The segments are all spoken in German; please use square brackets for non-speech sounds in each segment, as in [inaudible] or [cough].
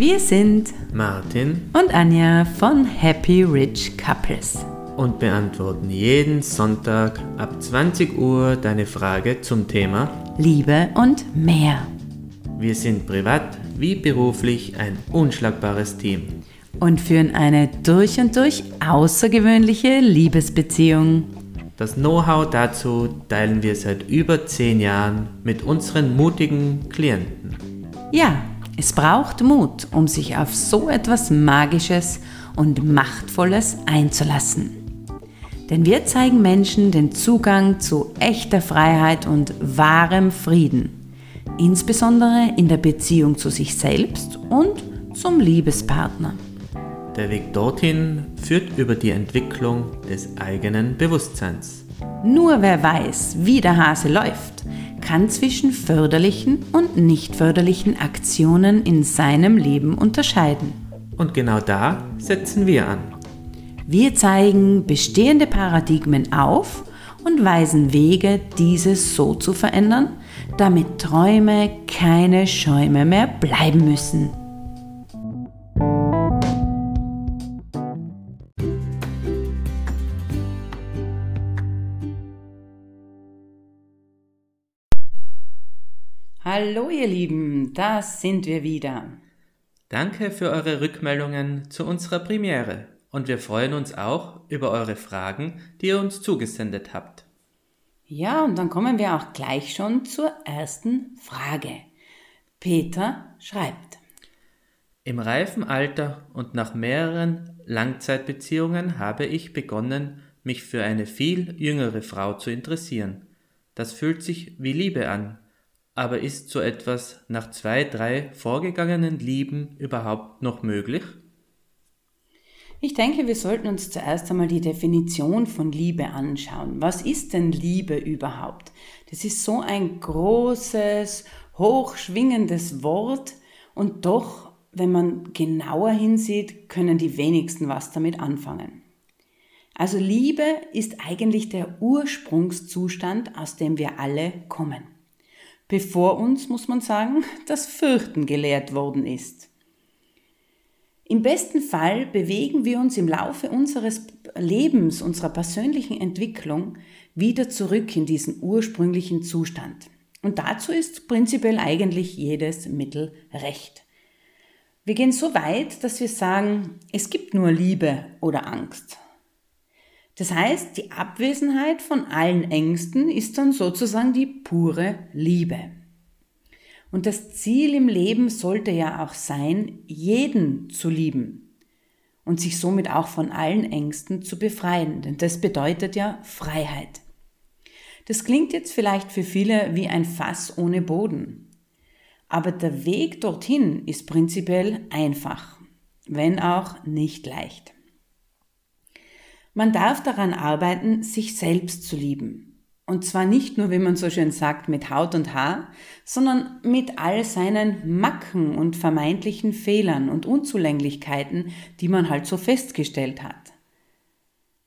Wir sind Martin und Anja von Happy Rich Couples. und beantworten jeden Sonntag ab 20 Uhr deine Frage zum Thema Liebe und mehr. Wir sind privat wie beruflich ein unschlagbares Team. Und führen eine durch und durch außergewöhnliche Liebesbeziehung. Das Know-how dazu teilen wir seit über 10 Jahren mit unseren mutigen Klienten. Ja, es braucht Mut, um sich auf so etwas Magisches und Machtvolles einzulassen. Denn wir zeigen Menschen den Zugang zu echter Freiheit und wahrem Frieden, insbesondere in der Beziehung zu sich selbst und zum Liebespartner. Der Weg dorthin führt über die Entwicklung des eigenen Bewusstseins. Nur wer weiß, wie der Hase läuft, kann zwischen förderlichen und nicht förderlichen Aktionen in seinem Leben unterscheiden. Und genau da setzen wir an. Wir zeigen bestehende Paradigmen auf und weisen Wege, diese so zu verändern, damit Träume keine Schäume mehr bleiben müssen. Hallo ihr Lieben, da sind wir wieder. Danke für eure Rückmeldungen zu unserer Premiere und wir freuen uns auch über eure Fragen, die ihr uns zugesendet habt. Ja, und dann kommen wir auch gleich schon zur ersten Frage. Peter schreibt. Im reifen Alter und nach mehreren Langzeitbeziehungen habe ich begonnen, mich für eine viel jüngere Frau zu interessieren. Das fühlt sich wie Liebe an, aber ist so etwas nach zwei, drei vorgegangenen Lieben überhaupt noch möglich? Ich denke, wir sollten uns zuerst einmal die Definition von Liebe anschauen. Was ist denn Liebe überhaupt? Das ist so ein großes, hochschwingendes Wort und doch, wenn man genauer hinsieht, können die wenigsten was damit anfangen. Also Liebe ist eigentlich der Ursprungszustand, aus dem wir alle kommen. Bevor uns, muss man sagen, [laughs] das Fürchten gelehrt worden ist. Im besten Fall bewegen wir uns im Laufe unseres Lebens, unserer persönlichen Entwicklung wieder zurück in diesen ursprünglichen Zustand. Und dazu ist prinzipiell eigentlich jedes Mittel recht. Wir gehen so weit, dass wir sagen, es gibt nur Liebe oder Angst. Das heißt, die Abwesenheit von allen Ängsten ist dann sozusagen die pure Liebe. Und das Ziel im Leben sollte ja auch sein, jeden zu lieben und sich somit auch von allen Ängsten zu befreien, denn das bedeutet ja Freiheit. Das klingt jetzt vielleicht für viele wie ein Fass ohne Boden, aber der Weg dorthin ist prinzipiell einfach, wenn auch nicht leicht. Man darf daran arbeiten, sich selbst zu lieben und zwar nicht nur, wie man so schön sagt, mit Haut und Haar, sondern mit all seinen Macken und vermeintlichen Fehlern und Unzulänglichkeiten, die man halt so festgestellt hat.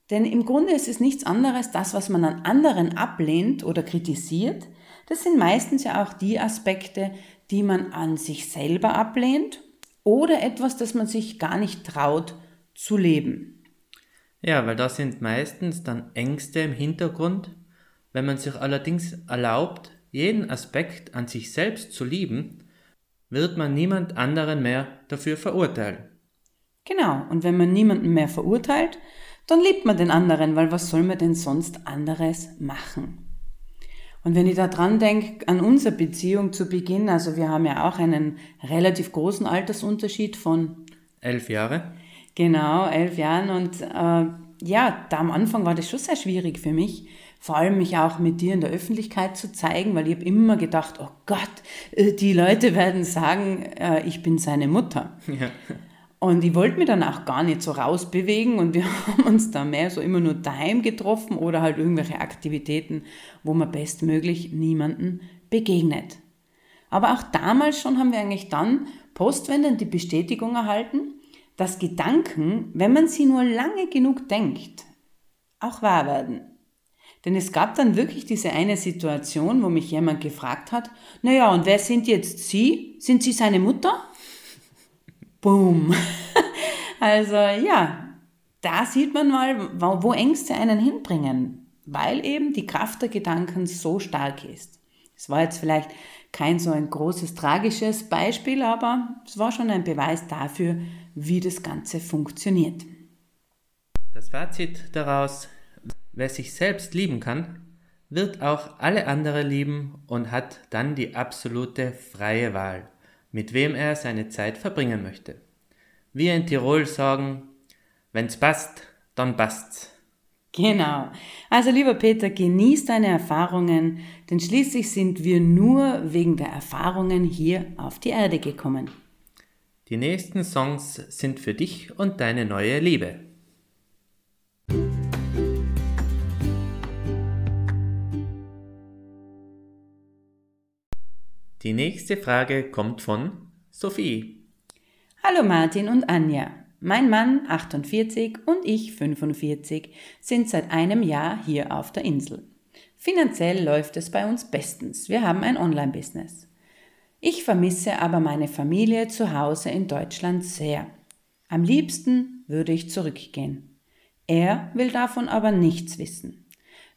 Denn im Grunde ist es nichts anderes, das, was man an anderen ablehnt oder kritisiert, das sind meistens ja auch die Aspekte, die man an sich selber ablehnt oder etwas, das man sich gar nicht traut zu leben. Ja, weil da sind meistens dann Ängste im Hintergrund, wenn man sich allerdings erlaubt, jeden Aspekt an sich selbst zu lieben, wird man niemand anderen mehr dafür verurteilen. Genau, und wenn man niemanden mehr verurteilt, dann liebt man den anderen, weil was soll man denn sonst anderes machen? Und wenn ich da dran denke, an unsere Beziehung zu Beginn, also wir haben ja auch einen relativ großen Altersunterschied von elf Jahre. Genau, elf Jahren. Und äh, ja, da am Anfang war das schon sehr schwierig für mich, vor allem mich auch mit dir in der Öffentlichkeit zu zeigen, weil ich habe immer gedacht, oh Gott, äh, die Leute werden sagen, äh, ich bin seine Mutter. Ja. Und ich wollte mich dann auch gar nicht so rausbewegen und wir [laughs] haben uns da mehr so immer nur daheim getroffen oder halt irgendwelche Aktivitäten, wo man bestmöglich niemanden begegnet. Aber auch damals schon haben wir eigentlich dann postwendend die Bestätigung erhalten, dass Gedanken, wenn man sie nur lange genug denkt, auch wahr werden. Denn es gab dann wirklich diese eine Situation, wo mich jemand gefragt hat, naja, und wer sind jetzt Sie? Sind Sie seine Mutter? [laughs] Boom. [laughs] Also ja, da sieht man mal, wo Ängste einen hinbringen, weil eben die Kraft der Gedanken so stark ist. Es war jetzt vielleicht kein so ein großes tragisches Beispiel, aber es war schon ein Beweis dafür, wie das Ganze funktioniert. Das Fazit daraus, wer sich selbst lieben kann, wird auch alle anderen lieben und hat dann die absolute freie Wahl, mit wem er seine Zeit verbringen möchte. Wir in Tirol sagen, wenn's passt, dann passt's. Genau. Also lieber Peter, genieß deine Erfahrungen, denn schließlich sind wir nur wegen der Erfahrungen hier auf die Erde gekommen. Die nächsten Songs sind für dich und deine neue Liebe. Die nächste Frage kommt von Sophie. Hallo Martin und Anja. Mein Mann 48 und ich 45 sind seit einem Jahr hier auf der Insel. Finanziell läuft es bei uns bestens. Wir haben ein Online-Business. Ich vermisse aber meine Familie zu Hause in Deutschland sehr. Am liebsten würde ich zurückgehen. Er will davon aber nichts wissen.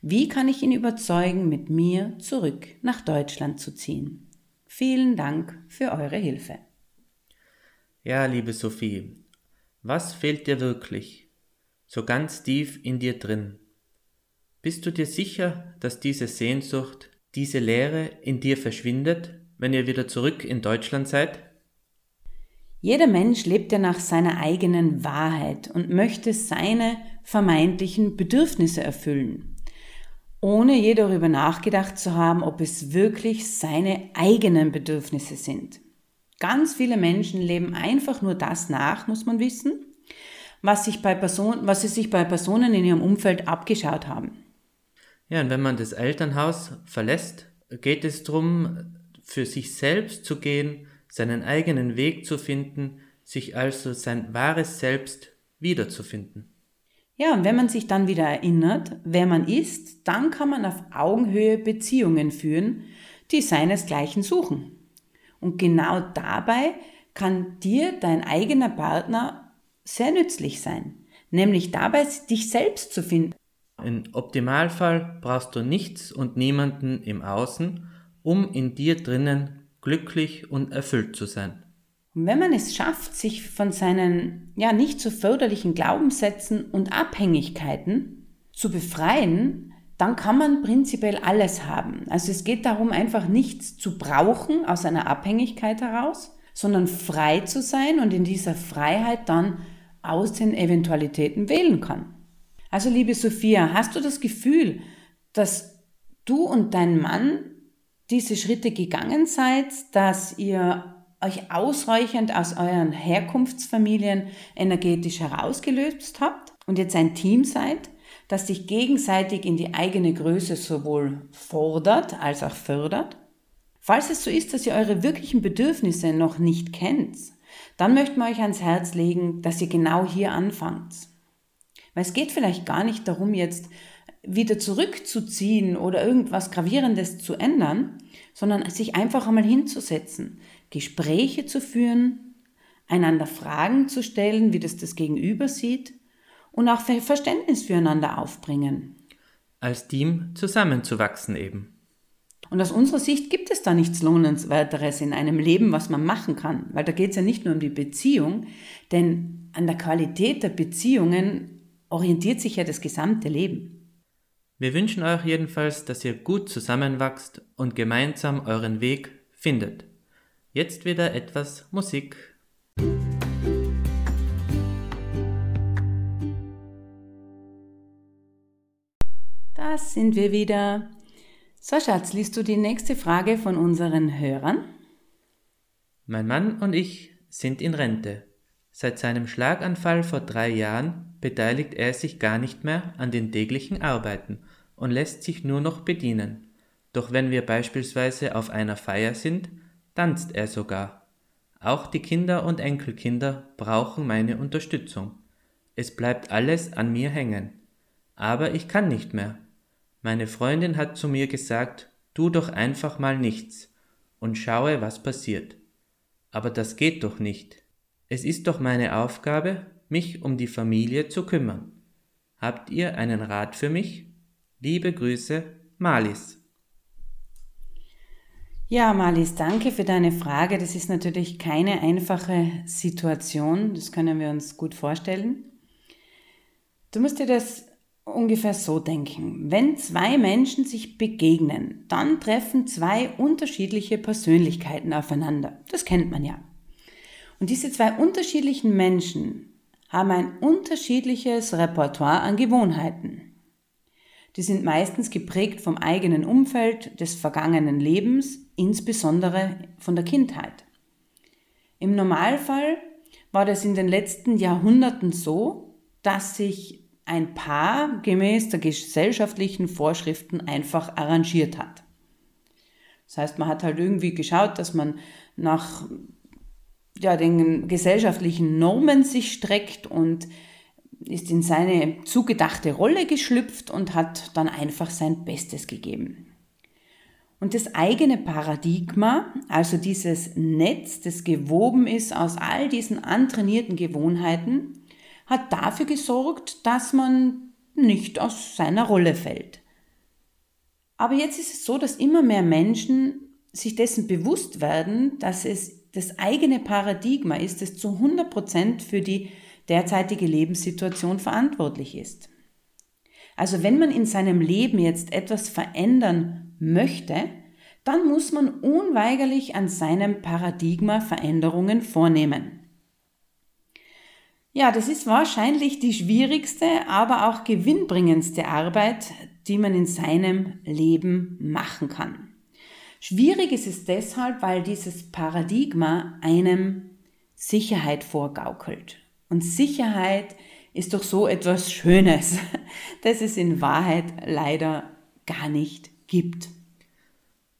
Wie kann ich ihn überzeugen, mit mir zurück nach Deutschland zu ziehen? Vielen Dank für eure Hilfe. Ja, liebe Sophie, was fehlt dir wirklich? So ganz tief in dir drin. Bist du dir sicher, dass diese Sehnsucht, diese Leere in dir verschwindet, wenn ihr wieder zurück in Deutschland seid? Jeder Mensch lebt ja nach seiner eigenen Wahrheit und möchte seine vermeintlichen Bedürfnisse erfüllen ohne je darüber nachgedacht zu haben, ob es wirklich seine eigenen Bedürfnisse sind. Ganz viele Menschen leben einfach nur das nach, muss man wissen, was, sich bei Person, was sie sich bei Personen in ihrem Umfeld abgeschaut haben. Ja, und wenn man das Elternhaus verlässt, geht es darum, für sich selbst zu gehen, seinen eigenen Weg zu finden, sich also sein wahres Selbst wiederzufinden. Ja, und wenn man sich dann wieder erinnert, wer man ist, dann kann man auf Augenhöhe Beziehungen führen, die seinesgleichen suchen. Und genau dabei kann dir dein eigener Partner sehr nützlich sein, nämlich dabei dich selbst zu finden. Im Optimalfall brauchst du nichts und niemanden im Außen, um in dir drinnen glücklich und erfüllt zu sein. Und wenn man es schafft, sich von seinen ja nicht so förderlichen Glaubenssätzen und Abhängigkeiten zu befreien, dann kann man prinzipiell alles haben. Also es geht darum, einfach nichts zu brauchen aus einer Abhängigkeit heraus, sondern frei zu sein und in dieser Freiheit dann aus den Eventualitäten wählen kann. Also liebe Sophia, hast du das Gefühl, dass du und dein Mann diese Schritte gegangen seid, dass ihr euch ausreichend aus euren Herkunftsfamilien energetisch herausgelöst habt und jetzt ein Team seid, das sich gegenseitig in die eigene Größe sowohl fordert als auch fördert? Falls es so ist, dass ihr eure wirklichen Bedürfnisse noch nicht kennt, dann möchten wir euch ans Herz legen, dass ihr genau hier anfangt. Weil es geht vielleicht gar nicht darum, jetzt wieder zurückzuziehen oder irgendwas Gravierendes zu ändern, sondern sich einfach einmal hinzusetzen, Gespräche zu führen, einander Fragen zu stellen, wie das das Gegenüber sieht und auch Verständnis füreinander aufbringen. Als Team zusammenzuwachsen eben. Und aus unserer Sicht gibt es da nichts Lohnenswerteres in einem Leben, was man machen kann, weil da geht es ja nicht nur um die Beziehung, denn an der Qualität der Beziehungen orientiert sich ja das gesamte Leben. Wir wünschen euch jedenfalls, dass ihr gut zusammenwachst und gemeinsam euren Weg findet. Jetzt wieder etwas Musik. Sind wir wieder. So, Schatz, liest du die nächste Frage von unseren Hörern? Mein Mann und ich sind in Rente. Seit seinem Schlaganfall vor drei Jahren beteiligt er sich gar nicht mehr an den täglichen Arbeiten und lässt sich nur noch bedienen. Doch wenn wir beispielsweise auf einer Feier sind, tanzt er sogar. Auch die Kinder und Enkelkinder brauchen meine Unterstützung. Es bleibt alles an mir hängen. Aber ich kann nicht mehr. Meine Freundin hat zu mir gesagt, tu doch einfach mal nichts und schaue, was passiert. Aber das geht doch nicht. Es ist doch meine Aufgabe, mich um die Familie zu kümmern. Habt ihr einen Rat für mich? Liebe Grüße, Malis. Ja, Malis, danke für deine Frage. Das ist natürlich keine einfache Situation. Das können wir uns gut vorstellen. Du musst dir das ungefähr so denken. Wenn zwei Menschen sich begegnen, dann treffen zwei unterschiedliche Persönlichkeiten aufeinander. Das kennt man ja. Und diese zwei unterschiedlichen Menschen haben ein unterschiedliches Repertoire an Gewohnheiten. Die sind meistens geprägt vom eigenen Umfeld, des vergangenen Lebens, insbesondere von der Kindheit. Im Normalfall war das in den letzten Jahrhunderten so, dass sich ein Paar gemäß der gesellschaftlichen Vorschriften einfach arrangiert hat. Das heißt, man hat halt irgendwie geschaut, dass man nach ja, den gesellschaftlichen Normen sich streckt und ist in seine zugedachte Rolle geschlüpft und hat dann einfach sein Bestes gegeben. Und das eigene Paradigma, also dieses Netz, das gewoben ist aus all diesen antrainierten Gewohnheiten, hat dafür gesorgt, dass man nicht aus seiner Rolle fällt. Aber jetzt ist es so, dass immer mehr Menschen sich dessen bewusst werden, dass es das eigene Paradigma ist, das zu 100 Prozent für die derzeitige Lebenssituation verantwortlich ist. Also wenn man in seinem Leben jetzt etwas verändern möchte, dann muss man unweigerlich an seinem Paradigma Veränderungen vornehmen. Ja, das ist wahrscheinlich die schwierigste, aber auch gewinnbringendste Arbeit, die man in seinem Leben machen kann. Schwierig ist es deshalb, weil dieses Paradigma einem Sicherheit vorgaukelt. Und Sicherheit ist doch so etwas Schönes, [laughs] das es in Wahrheit leider gar nicht gibt.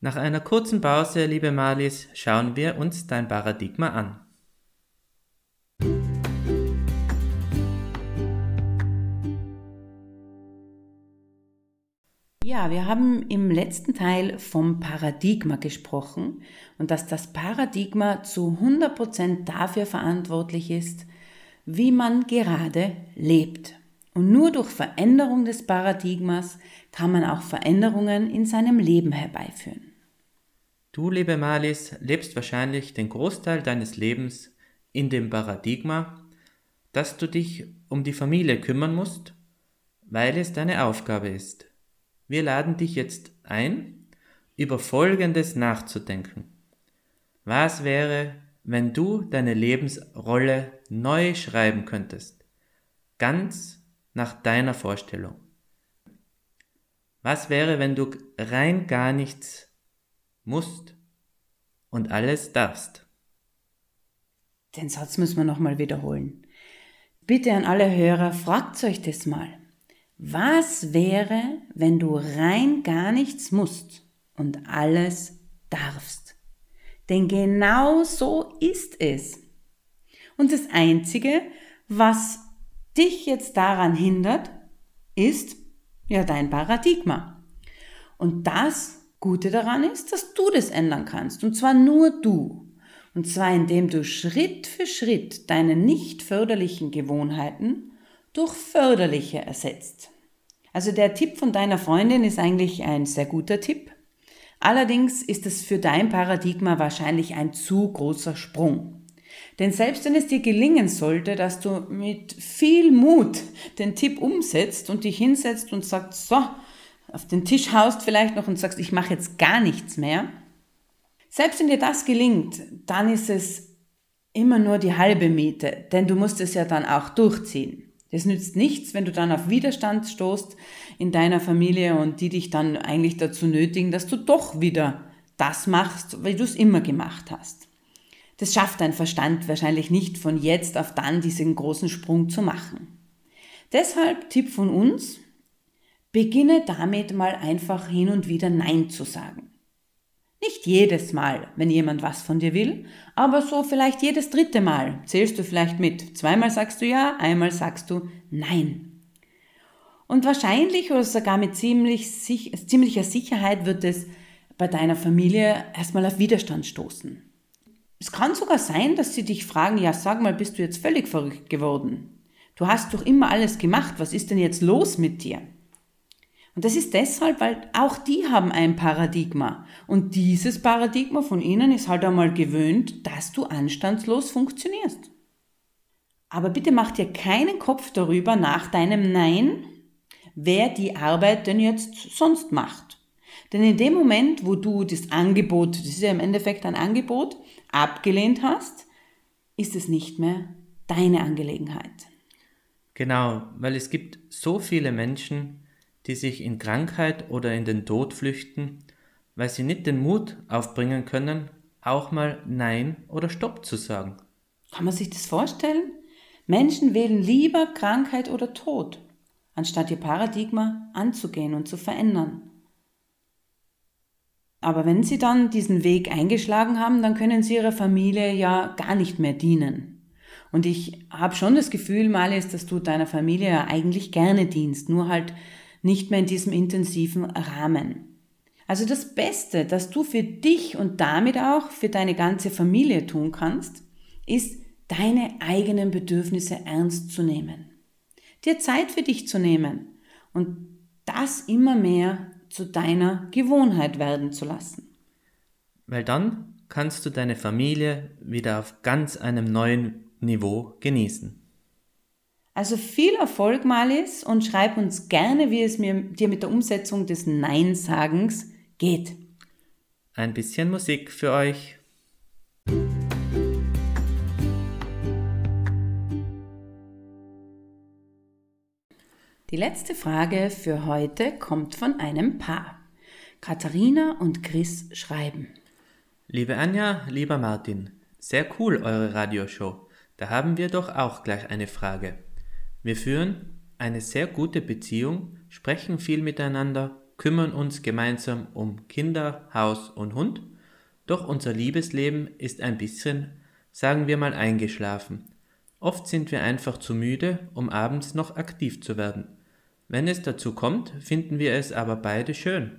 Nach einer kurzen Pause, liebe Marlies, schauen wir uns dein Paradigma an. Ja, wir haben im letzten Teil vom Paradigma gesprochen und dass das Paradigma zu 100% dafür verantwortlich ist, wie man gerade lebt. Und nur durch Veränderung des Paradigmas kann man auch Veränderungen in seinem Leben herbeiführen. Du, liebe Malis, lebst wahrscheinlich den Großteil deines Lebens in dem Paradigma, dass du dich um die Familie kümmern musst, weil es deine Aufgabe ist. Wir laden dich jetzt ein, über Folgendes nachzudenken. Was wäre, wenn du deine Lebensrolle neu schreiben könntest? Ganz nach deiner Vorstellung. Was wäre, wenn du rein gar nichts musst und alles darfst? Den Satz müssen wir nochmal wiederholen. Bitte an alle Hörer, fragt euch das mal. Was wäre, wenn du rein gar nichts musst und alles darfst? Denn genau so ist es. Und das Einzige, was dich jetzt daran hindert, ist ja dein Paradigma. Und das Gute daran ist, dass du das ändern kannst. Und zwar nur du. Und zwar indem du Schritt für Schritt deine nicht förderlichen Gewohnheiten durch förderliche ersetzt. Also der Tipp von deiner Freundin ist eigentlich ein sehr guter Tipp. Allerdings ist es für dein Paradigma wahrscheinlich ein zu großer Sprung. Denn selbst wenn es dir gelingen sollte, dass du mit viel Mut den Tipp umsetzt und dich hinsetzt und sagst, so, auf den Tisch haust vielleicht noch und sagst, ich mache jetzt gar nichts mehr, selbst wenn dir das gelingt, dann ist es immer nur die halbe Miete, denn du musst es ja dann auch durchziehen. Das nützt nichts, wenn du dann auf Widerstand stoßt in deiner Familie und die dich dann eigentlich dazu nötigen, dass du doch wieder das machst, weil du es immer gemacht hast. Das schafft dein Verstand wahrscheinlich nicht von jetzt auf dann diesen großen Sprung zu machen. Deshalb Tipp von uns, beginne damit mal einfach hin und wieder Nein zu sagen. Nicht jedes Mal, wenn jemand was von dir will, aber so vielleicht jedes dritte Mal zählst du vielleicht mit. Zweimal sagst du ja, einmal sagst du nein. Und wahrscheinlich oder sogar mit ziemlich, ziemlicher Sicherheit wird es bei deiner Familie erstmal auf Widerstand stoßen. Es kann sogar sein, dass sie dich fragen, ja, sag mal, bist du jetzt völlig verrückt geworden? Du hast doch immer alles gemacht, was ist denn jetzt los mit dir? Und das ist deshalb, weil auch die haben ein Paradigma. Und dieses Paradigma von ihnen ist halt einmal gewöhnt, dass du anstandslos funktionierst. Aber bitte mach dir keinen Kopf darüber nach deinem Nein, wer die Arbeit denn jetzt sonst macht. Denn in dem Moment, wo du das Angebot, das ist ja im Endeffekt ein Angebot, abgelehnt hast, ist es nicht mehr deine Angelegenheit. Genau, weil es gibt so viele Menschen, die sich in Krankheit oder in den Tod flüchten, weil sie nicht den Mut aufbringen können, auch mal Nein oder Stopp zu sagen. Kann man sich das vorstellen? Menschen wählen lieber Krankheit oder Tod, anstatt ihr Paradigma anzugehen und zu verändern. Aber wenn sie dann diesen Weg eingeschlagen haben, dann können sie ihrer Familie ja gar nicht mehr dienen. Und ich habe schon das Gefühl, Malis, dass du deiner Familie ja eigentlich gerne dienst, nur halt nicht mehr in diesem intensiven Rahmen. Also das Beste, das du für dich und damit auch für deine ganze Familie tun kannst, ist deine eigenen Bedürfnisse ernst zu nehmen. Dir Zeit für dich zu nehmen und das immer mehr zu deiner Gewohnheit werden zu lassen. Weil dann kannst du deine Familie wieder auf ganz einem neuen Niveau genießen. Also viel Erfolg, Malis, und schreib uns gerne, wie es mir, dir mit der Umsetzung des Nein-Sagens geht. Ein bisschen Musik für euch. Die letzte Frage für heute kommt von einem Paar. Katharina und Chris schreiben. Liebe Anja, lieber Martin, sehr cool eure Radioshow. Da haben wir doch auch gleich eine Frage. Wir führen eine sehr gute Beziehung, sprechen viel miteinander, kümmern uns gemeinsam um Kinder, Haus und Hund, doch unser Liebesleben ist ein bisschen, sagen wir mal, eingeschlafen. Oft sind wir einfach zu müde, um abends noch aktiv zu werden. Wenn es dazu kommt, finden wir es aber beide schön.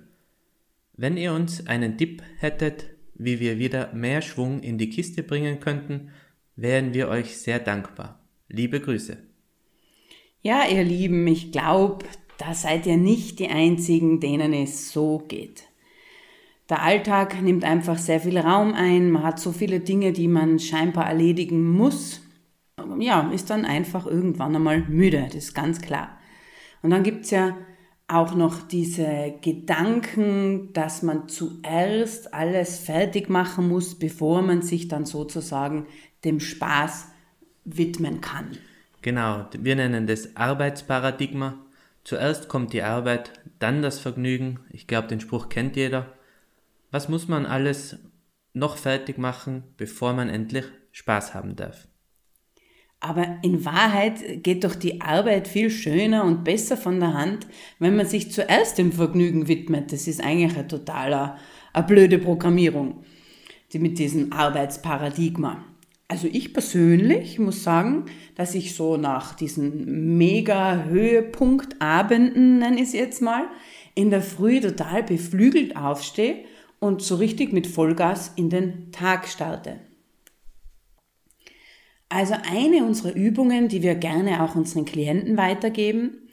Wenn ihr uns einen Tipp hättet, wie wir wieder mehr Schwung in die Kiste bringen könnten, wären wir euch sehr dankbar. Liebe Grüße. Ja, ihr Lieben, ich glaube, da seid ihr nicht die Einzigen, denen es so geht. Der Alltag nimmt einfach sehr viel Raum ein, man hat so viele Dinge, die man scheinbar erledigen muss. Ja, ist dann einfach irgendwann einmal müde, das ist ganz klar. Und dann gibt's ja auch noch diese Gedanken, dass man zuerst alles fertig machen muss, bevor man sich dann sozusagen dem Spaß widmen kann. Genau, wir nennen das Arbeitsparadigma. Zuerst kommt die Arbeit, dann das Vergnügen. Ich glaube, den Spruch kennt jeder. Was muss man alles noch fertig machen, bevor man endlich Spaß haben darf? Aber in Wahrheit geht doch die Arbeit viel schöner und besser von der Hand, wenn man sich zuerst dem Vergnügen widmet. Das ist eigentlich eine totaler, eine blöde Programmierung, die mit diesem Arbeitsparadigma. Also ich persönlich muss sagen, dass ich so nach diesen mega Höhepunktabenden, nenne ich es jetzt mal, in der Früh total beflügelt aufstehe und so richtig mit Vollgas in den Tag starte. Also eine unserer Übungen, die wir gerne auch unseren Klienten weitergeben,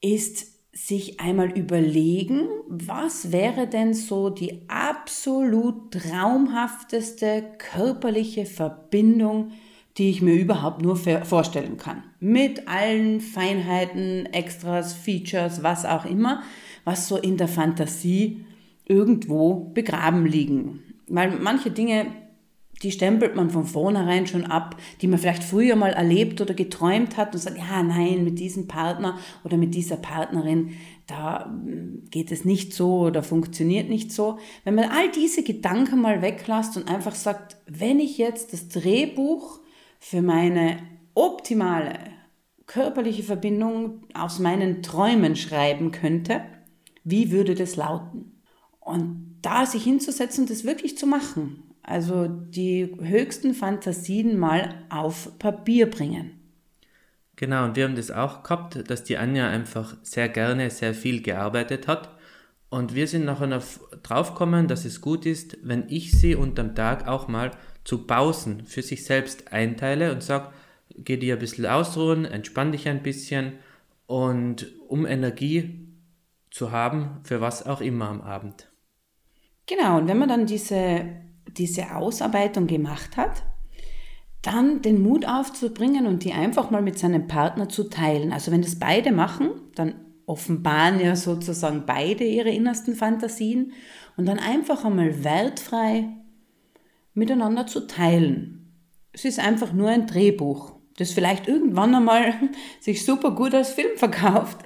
ist sich einmal überlegen, was wäre denn so die absolut traumhafteste körperliche Verbindung, die ich mir überhaupt nur vorstellen kann. Mit allen Feinheiten, Extras, Features, was auch immer, was so in der Fantasie irgendwo begraben liegen. Weil manche Dinge die stempelt man von vornherein schon ab, die man vielleicht früher mal erlebt oder geträumt hat und sagt, ja, nein, mit diesem Partner oder mit dieser Partnerin, da hm, geht es nicht so oder funktioniert nicht so. Wenn man all diese Gedanken mal weglässt und einfach sagt, wenn ich jetzt das Drehbuch für meine optimale körperliche Verbindung aus meinen Träumen schreiben könnte, wie würde das lauten? Und da sich hinzusetzen das wirklich zu machen also die höchsten Fantasien mal auf Papier bringen. Genau, und wir haben das auch gehabt, dass die Anja einfach sehr gerne sehr viel gearbeitet hat Und wir sind nachher draufgekommen, dass es gut ist, wenn ich sie unterm Tag auch mal zu Pausen für sich selbst einteile und sage, geh dir ein bisschen ausruhen, entspann dich ein bisschen und um Energie zu haben für was auch immer am Abend. Genau, und wenn man dann diese, diese Ausarbeitung gemacht hat, dann den Mut aufzubringen und die einfach mal mit seinem Partner zu teilen. Also wenn das beide machen, dann offenbaren ja sozusagen beide ihre innersten Fantasien und dann einfach einmal wertfrei miteinander zu teilen. Es ist einfach nur ein Drehbuch, das vielleicht irgendwann einmal [laughs] sich super gut als Film verkauft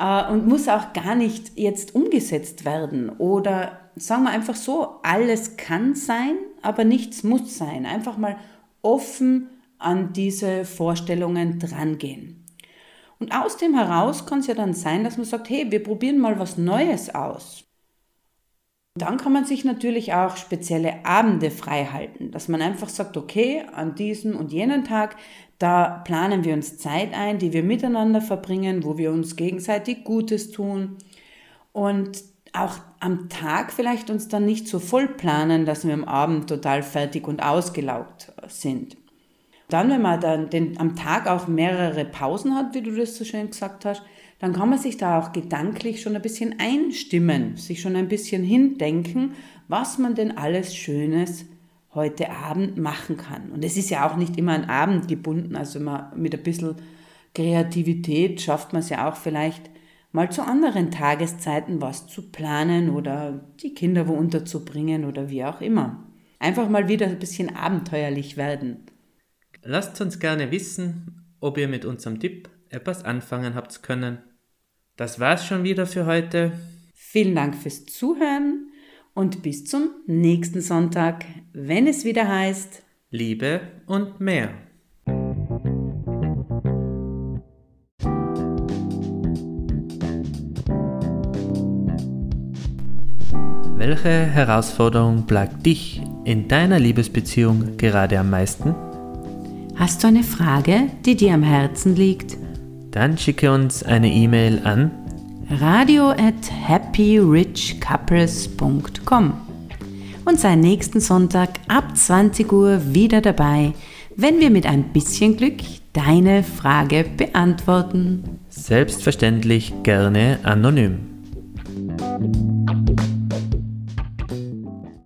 äh, und muss auch gar nicht jetzt umgesetzt werden. Oder sagen wir einfach so, alles kann sein, aber nichts muss sein. Einfach mal offen an diese Vorstellungen drangehen. Und aus dem heraus kann es ja dann sein, dass man sagt, hey, wir probieren mal was Neues aus. Dann kann man sich natürlich auch spezielle Abende frei halten, dass man einfach sagt, okay, an diesem und jenen Tag, da planen wir uns Zeit ein, die wir miteinander verbringen, wo wir uns gegenseitig Gutes tun und auch am Tag vielleicht uns dann nicht so voll planen, dass wir am Abend total fertig und ausgelaugt sind. Dann, wenn man dann den, am Tag auch mehrere Pausen hat, wie du das so schön gesagt hast, dann kann man sich da auch gedanklich schon ein bisschen einstimmen, sich schon ein bisschen hindenken, was man denn alles Schönes heute Abend machen kann. Und es ist ja auch nicht immer an Abend gebunden, also man, mit ein bisschen Kreativität schafft man es ja auch vielleicht mal zu anderen Tageszeiten was zu planen oder die Kinder wo unterzubringen oder wie auch immer. Einfach mal wieder ein bisschen abenteuerlich werden. Lasst uns gerne wissen, ob ihr mit unserem Tipp etwas anfangen habt können. Das war's schon wieder für heute. Vielen Dank fürs Zuhören und bis zum nächsten Sonntag, wenn es wieder heißt Liebe und mehr. Welche Herausforderung plagt dich in deiner Liebesbeziehung gerade am meisten? Hast du eine Frage, die dir am Herzen liegt? Dann schicke uns eine E-Mail an radio at happyrichcouples.com und sei nächsten Sonntag ab 20 Uhr wieder dabei, wenn wir mit ein bisschen Glück deine Frage beantworten. Selbstverständlich gerne anonym.